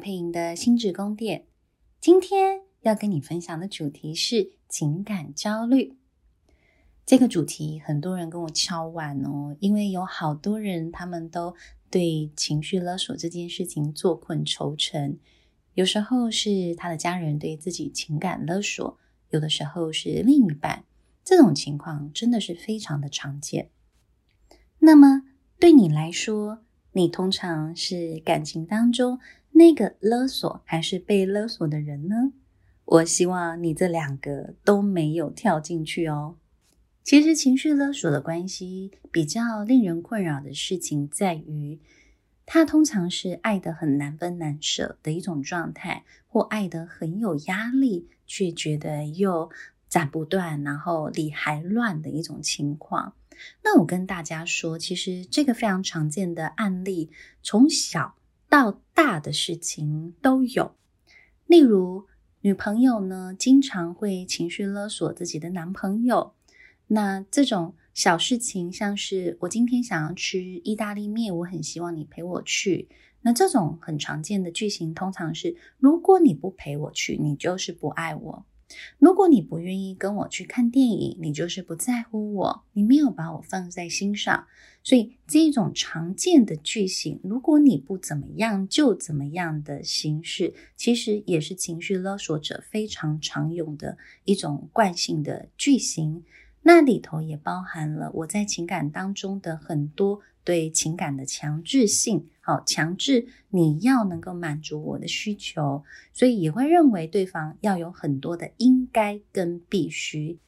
佩莹的心职宫殿。今天要跟你分享的主题是情感焦虑。这个主题很多人跟我敲碗哦，因为有好多人他们都对情绪勒索这件事情坐困愁城。有时候是他的家人对自己情感勒索，有的时候是另一半。这种情况真的是非常的常见。那么对你来说，你通常是感情当中那个勒索，还是被勒索的人呢？我希望你这两个都没有跳进去哦。其实情绪勒索的关系比较令人困扰的事情在于，它通常是爱得很难分难舍的一种状态，或爱得很有压力，却觉得又斩不断，然后理还乱的一种情况。那我跟大家说，其实这个非常常见的案例，从小到大的事情都有。例如，女朋友呢，经常会情绪勒索自己的男朋友。那这种小事情，像是我今天想要吃意大利面，我很希望你陪我去。那这种很常见的句型，通常是：如果你不陪我去，你就是不爱我。如果你不愿意跟我去看电影，你就是不在乎我，你没有把我放在心上。所以这种常见的句型，如果你不怎么样就怎么样的形式，其实也是情绪勒索者非常常用的一种惯性的句型。那里头也包含了我在情感当中的很多对情感的强制性，好，强制你要能够满足我的需求，所以也会认为对方要有很多的应该跟必须，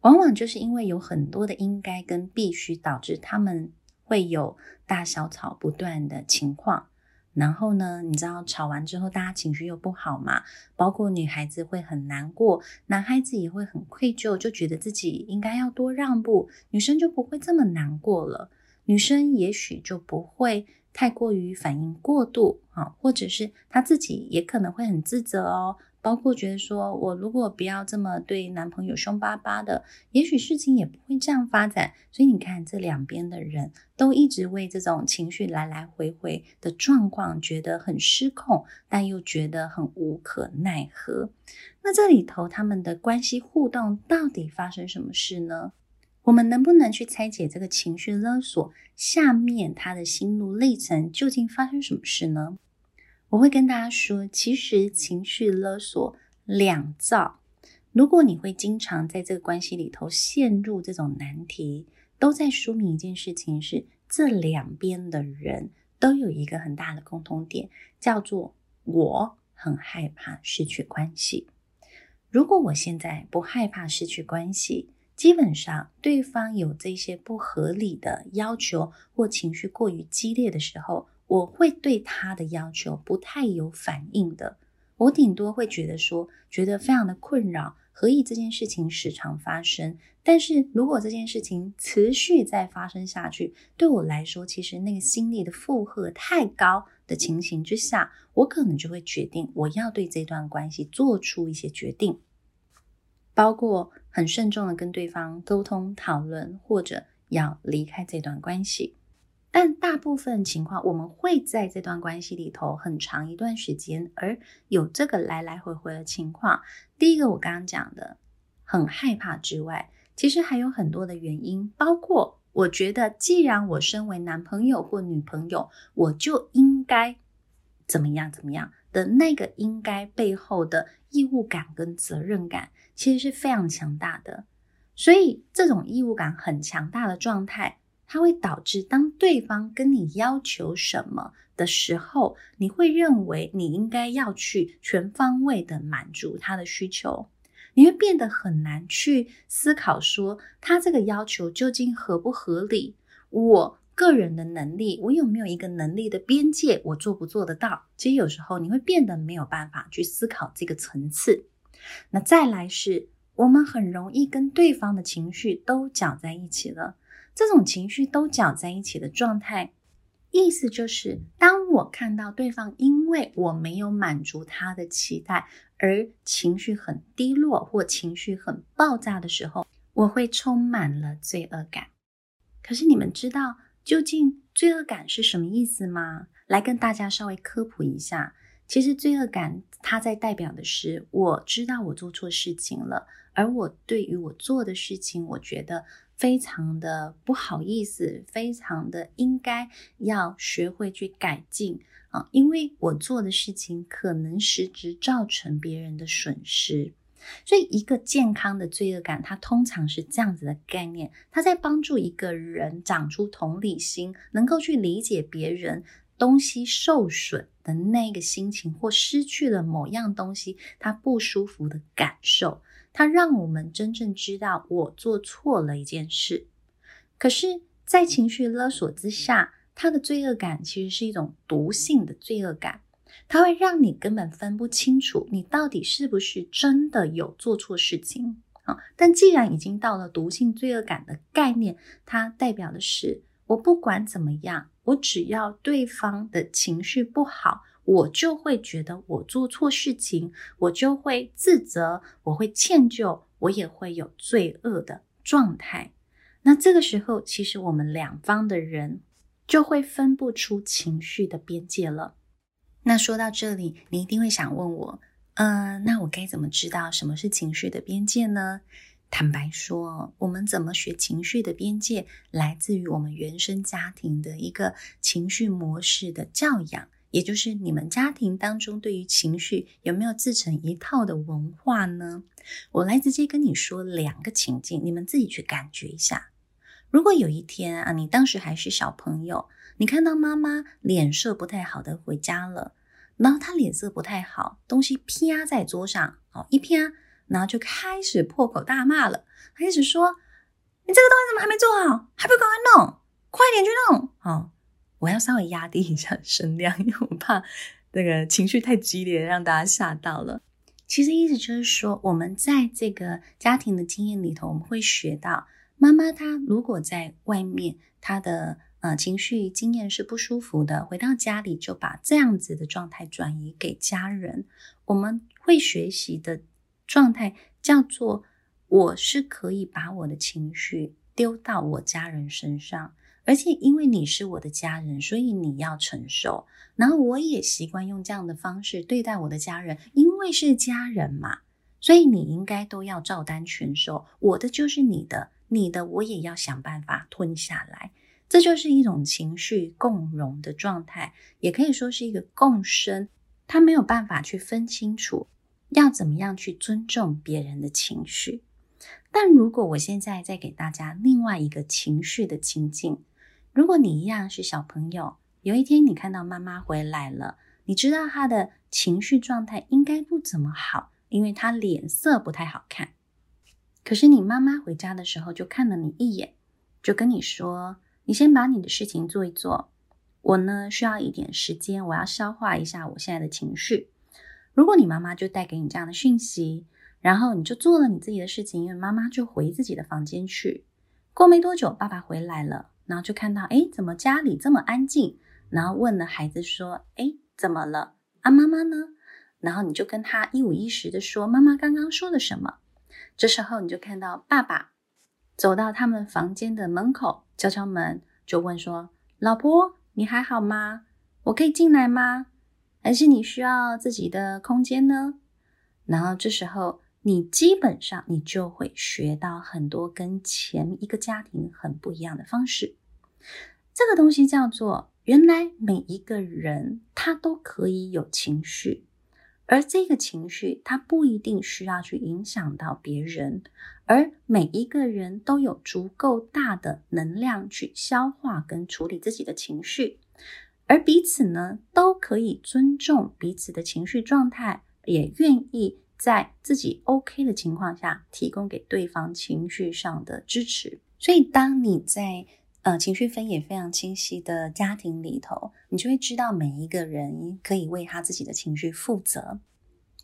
往往就是因为有很多的应该跟必须，导致他们会有大小吵不断的情况。然后呢，你知道吵完之后，大家情绪又不好嘛，包括女孩子会很难过，男孩子也会很愧疚，就觉得自己应该要多让步，女生就不会这么难过了，女生也许就不会太过于反应过度啊，或者是她自己也可能会很自责哦。包括觉得说，我如果不要这么对男朋友凶巴巴的，也许事情也不会这样发展。所以你看，这两边的人都一直为这种情绪来来回回的状况觉得很失控，但又觉得很无可奈何。那这里头他们的关系互动到底发生什么事呢？我们能不能去拆解这个情绪勒索下面他的心路历程究竟发生什么事呢？我会跟大家说，其实情绪勒索两造。如果你会经常在这个关系里头陷入这种难题，都在说明一件事情是：这两边的人都有一个很大的共同点，叫做我很害怕失去关系。如果我现在不害怕失去关系，基本上对方有这些不合理的要求或情绪过于激烈的时候。我会对他的要求不太有反应的，我顶多会觉得说，觉得非常的困扰，何以这件事情时常发生？但是如果这件事情持续再发生下去，对我来说，其实那个心理的负荷太高的情形之下，我可能就会决定我要对这段关系做出一些决定，包括很慎重的跟对方沟通讨论，或者要离开这段关系。但大部分情况，我们会在这段关系里头很长一段时间，而有这个来来回回的情况。第一个，我刚刚讲的很害怕之外，其实还有很多的原因，包括我觉得，既然我身为男朋友或女朋友，我就应该怎么样怎么样的那个应该背后的义务感跟责任感，其实是非常强大的。所以，这种义务感很强大的状态。它会导致，当对方跟你要求什么的时候，你会认为你应该要去全方位的满足他的需求，你会变得很难去思考说他这个要求究竟合不合理。我个人的能力，我有没有一个能力的边界，我做不做得到？其实有时候你会变得没有办法去思考这个层次。那再来是，我们很容易跟对方的情绪都搅在一起了。这种情绪都搅在一起的状态，意思就是，当我看到对方因为我没有满足他的期待而情绪很低落或情绪很爆炸的时候，我会充满了罪恶感。可是你们知道究竟罪恶感是什么意思吗？来跟大家稍微科普一下，其实罪恶感它在代表的是，我知道我做错事情了，而我对于我做的事情，我觉得非常的不好意思，非常的应该要学会去改进啊，因为我做的事情可能实质造成别人的损失。所以，一个健康的罪恶感，它通常是这样子的概念，它在帮助一个人长出同理心，能够去理解别人东西受损的那个心情，或失去了某样东西，他不舒服的感受。它让我们真正知道我做错了一件事。可是，在情绪勒索之下，他的罪恶感其实是一种毒性的罪恶感。它会让你根本分不清楚，你到底是不是真的有做错事情啊？但既然已经到了毒性罪恶感的概念，它代表的是，我不管怎么样，我只要对方的情绪不好，我就会觉得我做错事情，我就会自责，我会歉疚，我也会有罪恶的状态。那这个时候，其实我们两方的人就会分不出情绪的边界了。那说到这里，你一定会想问我，嗯、那我该怎么知道什么是情绪的边界呢？坦白说，我们怎么学情绪的边界，来自于我们原生家庭的一个情绪模式的教养，也就是你们家庭当中对于情绪有没有自成一套的文化呢？我来直接跟你说两个情境，你们自己去感觉一下。如果有一天啊，你当时还是小朋友，你看到妈妈脸色不太好的回家了。然后她脸色不太好，东西啪在桌上，哦，一啪，然后就开始破口大骂了。开始说：“你这个东西怎么还没做好？还不赶快弄？快点去弄！”哦，我要稍微压低一下声量，因为我怕那个情绪太激烈，让大家吓到了。其实意思就是说，我们在这个家庭的经验里头，我们会学到，妈妈她如果在外面，她的。呃，情绪经验是不舒服的，回到家里就把这样子的状态转移给家人。我们会学习的状态叫做：我是可以把我的情绪丢到我家人身上，而且因为你是我的家人，所以你要承受。然后我也习惯用这样的方式对待我的家人，因为是家人嘛，所以你应该都要照单全收。我的就是你的，你的我也要想办法吞下来。这就是一种情绪共融的状态，也可以说是一个共生。他没有办法去分清楚要怎么样去尊重别人的情绪。但如果我现在再给大家另外一个情绪的情境，如果你一样是小朋友，有一天你看到妈妈回来了，你知道她的情绪状态应该不怎么好，因为她脸色不太好看。可是你妈妈回家的时候就看了你一眼，就跟你说。你先把你的事情做一做，我呢需要一点时间，我要消化一下我现在的情绪。如果你妈妈就带给你这样的讯息，然后你就做了你自己的事情，因为妈妈就回自己的房间去。过没多久，爸爸回来了，然后就看到，诶，怎么家里这么安静？然后问了孩子说，诶，怎么了？啊，妈妈呢？然后你就跟他一五一十的说，妈妈刚刚说了什么？这时候你就看到爸爸走到他们房间的门口。敲敲门，就问说：“老婆，你还好吗？我可以进来吗？还是你需要自己的空间呢？”然后这时候，你基本上你就会学到很多跟前一个家庭很不一样的方式。这个东西叫做，原来每一个人他都可以有情绪。而这个情绪，它不一定需要去影响到别人，而每一个人都有足够大的能量去消化跟处理自己的情绪，而彼此呢，都可以尊重彼此的情绪状态，也愿意在自己 OK 的情况下提供给对方情绪上的支持。所以，当你在呃，情绪分也非常清晰的家庭里头，你就会知道每一个人可以为他自己的情绪负责。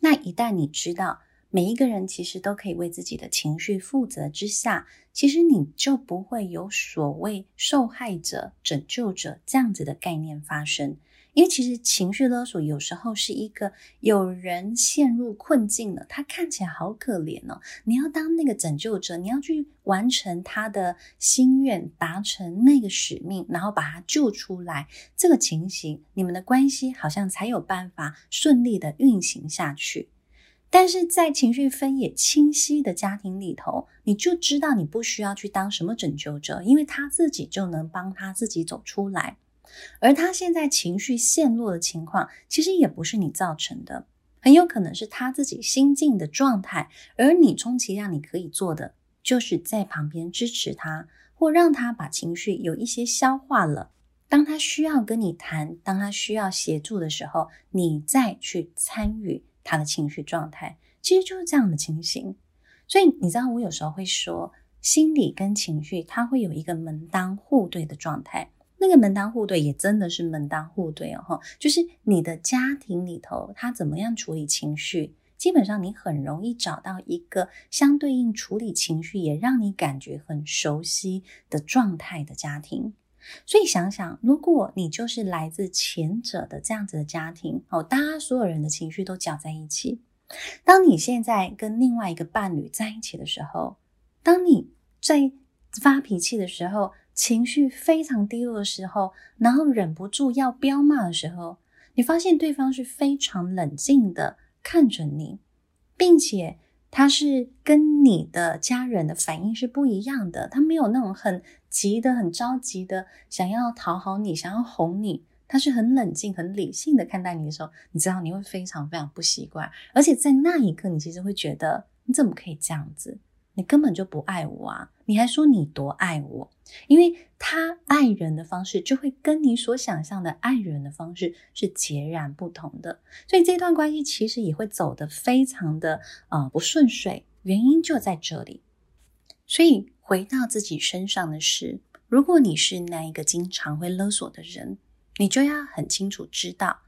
那一旦你知道每一个人其实都可以为自己的情绪负责之下，其实你就不会有所谓受害者、拯救者这样子的概念发生。因为其实情绪勒索有时候是一个有人陷入困境了，他看起来好可怜哦。你要当那个拯救者，你要去完成他的心愿，达成那个使命，然后把他救出来。这个情形，你们的关系好像才有办法顺利的运行下去。但是在情绪分野清晰的家庭里头，你就知道你不需要去当什么拯救者，因为他自己就能帮他自己走出来。而他现在情绪陷落的情况，其实也不是你造成的，很有可能是他自己心境的状态。而你充其量你可以做的，就是在旁边支持他，或让他把情绪有一些消化了。当他需要跟你谈，当他需要协助的时候，你再去参与他的情绪状态，其实就是这样的情形。所以你知道，我有时候会说，心理跟情绪，它会有一个门当户对的状态。那个门当户对也真的是门当户对哦，就是你的家庭里头，他怎么样处理情绪，基本上你很容易找到一个相对应处理情绪也让你感觉很熟悉的状态的家庭。所以想想，如果你就是来自前者的这样子的家庭哦，大家所有人的情绪都搅在一起。当你现在跟另外一个伴侣在一起的时候，当你在发脾气的时候，情绪非常低落的时候，然后忍不住要飙骂的时候，你发现对方是非常冷静的看着你，并且他是跟你的家人的反应是不一样的，他没有那种很急的、很着急的想要讨好你、想要哄你，他是很冷静、很理性的看待你的时候，你知道你会非常非常不习惯，而且在那一刻，你其实会觉得你怎么可以这样子？你根本就不爱我啊！你还说你多爱我？因为他爱人的方式就会跟你所想象的爱人的方式是截然不同的，所以这段关系其实也会走得非常的呃不顺遂，原因就在这里。所以回到自己身上的是，如果你是那一个经常会勒索的人，你就要很清楚知道，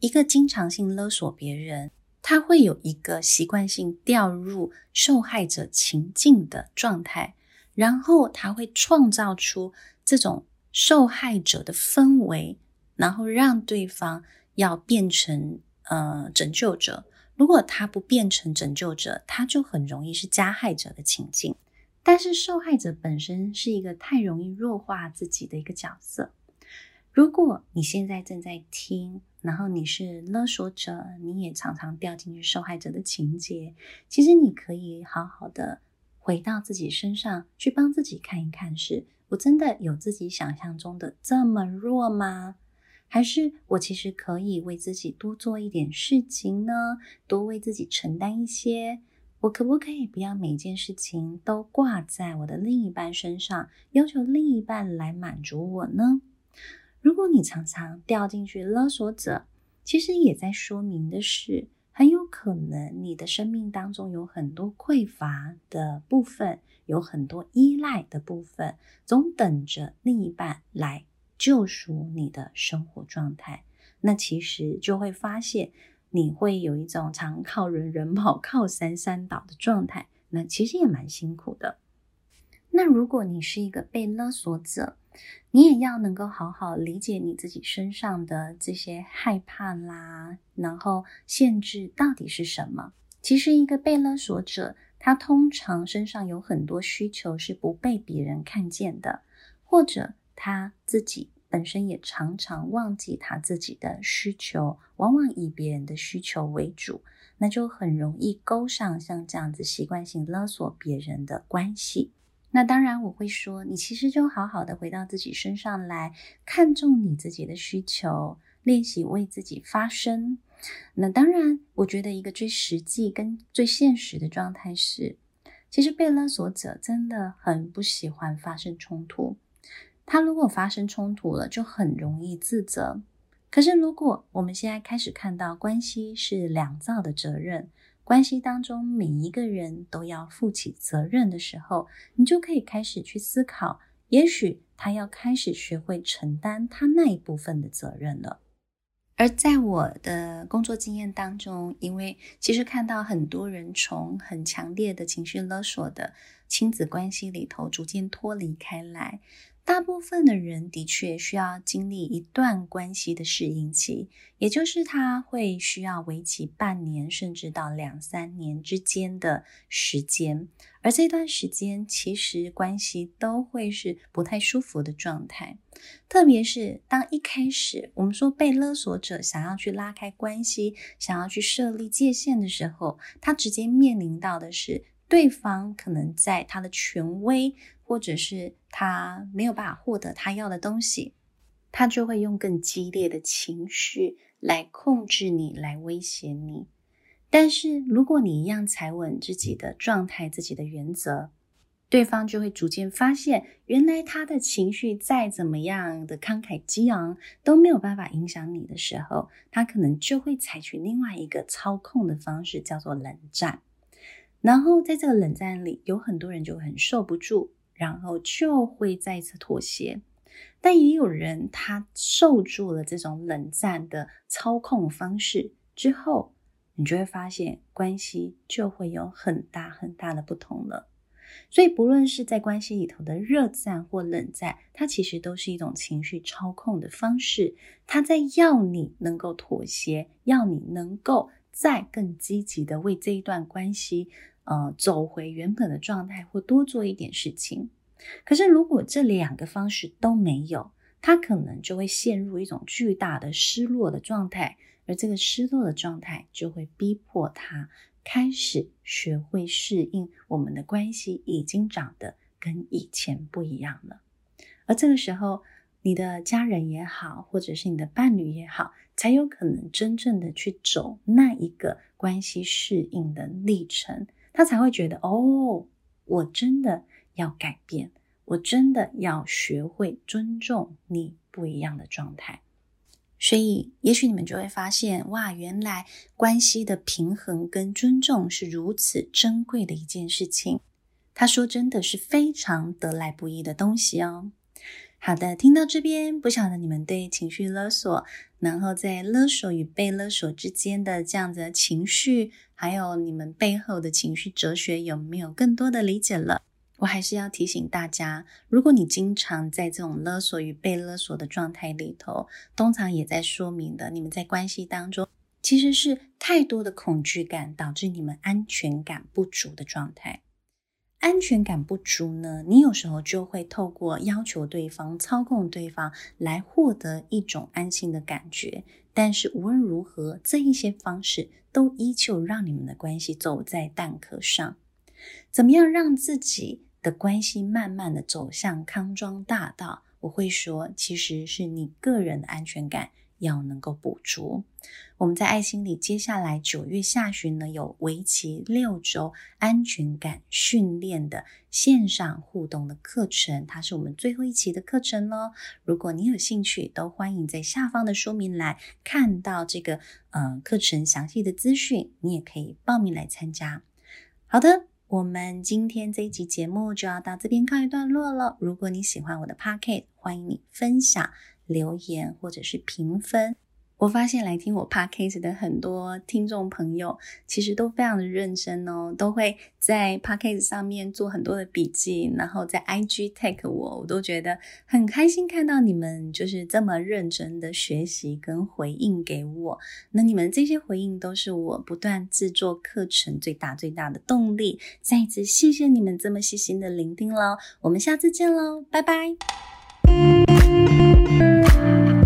一个经常性勒索别人。他会有一个习惯性掉入受害者情境的状态，然后他会创造出这种受害者的氛围，然后让对方要变成呃拯救者。如果他不变成拯救者，他就很容易是加害者的情境。但是受害者本身是一个太容易弱化自己的一个角色。如果你现在正在听，然后你是勒索者，你也常常掉进去受害者的情节，其实你可以好好的回到自己身上去帮自己看一看是，我真的有自己想象中的这么弱吗？还是我其实可以为自己多做一点事情呢？多为自己承担一些？我可不可以不要每件事情都挂在我的另一半身上，要求另一半来满足我呢？如果你常常掉进去勒索者，其实也在说明的是，可能你的生命当中有很多匮乏的部分，有很多依赖的部分，总等着另一半来救赎你的生活状态。那其实就会发现，你会有一种常靠人人跑、靠山山倒的状态。那其实也蛮辛苦的。那如果你是一个被勒索者，你也要能够好好理解你自己身上的这些害怕啦，然后限制到底是什么？其实一个被勒索者，他通常身上有很多需求是不被别人看见的，或者他自己本身也常常忘记他自己的需求，往往以别人的需求为主，那就很容易勾上像这样子习惯性勒索别人的关系。那当然，我会说，你其实就好好的回到自己身上来，看重你自己的需求，练习为自己发声。那当然，我觉得一个最实际跟最现实的状态是，其实被勒索者真的很不喜欢发生冲突。他如果发生冲突了，就很容易自责。可是如果我们现在开始看到关系是两造的责任。关系当中每一个人都要负起责任的时候，你就可以开始去思考，也许他要开始学会承担他那一部分的责任了。而在我的工作经验当中，因为其实看到很多人从很强烈的情绪勒索的亲子关系里头逐渐脱离开来，大部分的人的确需要经历一段关系的适应期，也就是他会需要为期半年甚至到两三年之间的时间，而这段时间其实关系都会是不太舒服的状态，特别是当一开始我们说被勒索者想要去拉开关系，想要去设立界限的时候，他直接面临到的是对方可能在他的权威。或者是他没有办法获得他要的东西，他就会用更激烈的情绪来控制你，来威胁你。但是如果你一样踩稳自己的状态、自己的原则，对方就会逐渐发现，原来他的情绪再怎么样的慷慨激昂都没有办法影响你的时候，他可能就会采取另外一个操控的方式，叫做冷战。然后在这个冷战里，有很多人就很受不住。然后就会再次妥协，但也有人他受住了这种冷战的操控方式之后，你就会发现关系就会有很大很大的不同了。所以不论是在关系里头的热战或冷战，它其实都是一种情绪操控的方式，它在要你能够妥协，要你能够再更积极的为这一段关系。呃，走回原本的状态，或多做一点事情。可是，如果这两个方式都没有，他可能就会陷入一种巨大的失落的状态，而这个失落的状态就会逼迫他开始学会适应我们的关系已经长得跟以前不一样了。而这个时候，你的家人也好，或者是你的伴侣也好，才有可能真正的去走那一个关系适应的历程。他才会觉得哦，我真的要改变，我真的要学会尊重你不一样的状态。所以，也许你们就会发现，哇，原来关系的平衡跟尊重是如此珍贵的一件事情。他说，真的是非常得来不易的东西哦。好的，听到这边，不晓得你们对情绪勒索，然后在勒索与被勒索之间的这样子的情绪，还有你们背后的情绪哲学，有没有更多的理解了？我还是要提醒大家，如果你经常在这种勒索与被勒索的状态里头，通常也在说明的，你们在关系当中其实是太多的恐惧感，导致你们安全感不足的状态。安全感不足呢，你有时候就会透过要求对方、操控对方来获得一种安心的感觉。但是无论如何，这一些方式都依旧让你们的关系走在蛋壳上。怎么样让自己的关系慢慢的走向康庄大道？我会说，其实是你个人的安全感。要能够补足，我们在爱心里，接下来九月下旬呢，有为期六周安全感训练的线上互动的课程，它是我们最后一期的课程哦。如果你有兴趣，都欢迎在下方的说明栏看到这个呃课程详细的资讯，你也可以报名来参加。好的，我们今天这一集节目就要到这边告一段落了。如果你喜欢我的 Podcast，欢迎你分享。留言或者是评分，我发现来听我 podcast 的很多听众朋友，其实都非常的认真哦，都会在 podcast 上面做很多的笔记，然后在 IG tag 我，我都觉得很开心看到你们就是这么认真的学习跟回应给我。那你们这些回应都是我不断制作课程最大最大的动力。再一次谢谢你们这么细心的聆听喽，我们下次见喽，拜拜。Thank you.